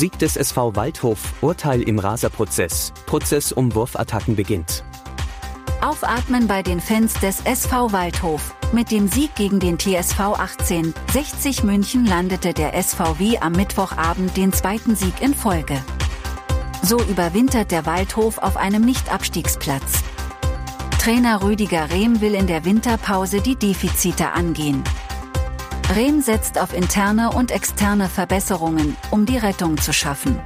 Sieg des SV Waldhof, Urteil im Raserprozess, Prozess um Wurfattacken beginnt. Aufatmen bei den Fans des SV Waldhof. Mit dem Sieg gegen den TSV 1860 München landete der SVW am Mittwochabend den zweiten Sieg in Folge. So überwintert der Waldhof auf einem Nicht-Abstiegsplatz. Trainer Rüdiger Rehm will in der Winterpause die Defizite angehen. Rehm setzt auf interne und externe Verbesserungen, um die Rettung zu schaffen.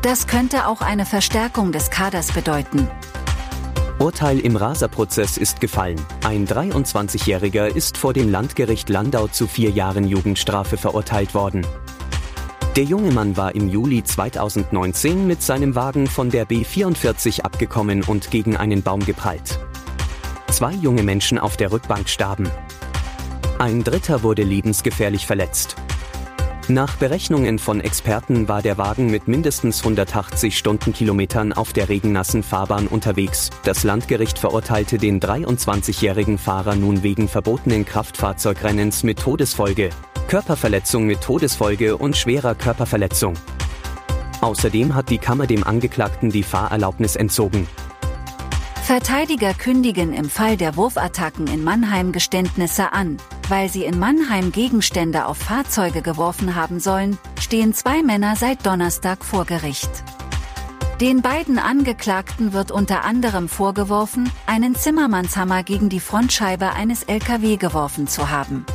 Das könnte auch eine Verstärkung des Kaders bedeuten. Urteil im Raserprozess ist gefallen. Ein 23-Jähriger ist vor dem Landgericht Landau zu vier Jahren Jugendstrafe verurteilt worden. Der junge Mann war im Juli 2019 mit seinem Wagen von der B44 abgekommen und gegen einen Baum geprallt. Zwei junge Menschen auf der Rückbank starben. Ein dritter wurde lebensgefährlich verletzt. Nach Berechnungen von Experten war der Wagen mit mindestens 180 Stundenkilometern auf der regennassen Fahrbahn unterwegs. Das Landgericht verurteilte den 23-jährigen Fahrer nun wegen verbotenen Kraftfahrzeugrennens mit Todesfolge. Körperverletzung mit Todesfolge und schwerer Körperverletzung. Außerdem hat die Kammer dem Angeklagten die Fahrerlaubnis entzogen. Verteidiger kündigen im Fall der Wurfattacken in Mannheim Geständnisse an. Weil sie in Mannheim Gegenstände auf Fahrzeuge geworfen haben sollen, stehen zwei Männer seit Donnerstag vor Gericht. Den beiden Angeklagten wird unter anderem vorgeworfen, einen Zimmermannshammer gegen die Frontscheibe eines LKW geworfen zu haben.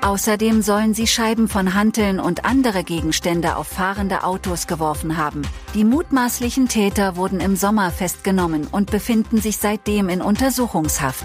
Außerdem sollen sie Scheiben von Hanteln und andere Gegenstände auf fahrende Autos geworfen haben. Die mutmaßlichen Täter wurden im Sommer festgenommen und befinden sich seitdem in Untersuchungshaft.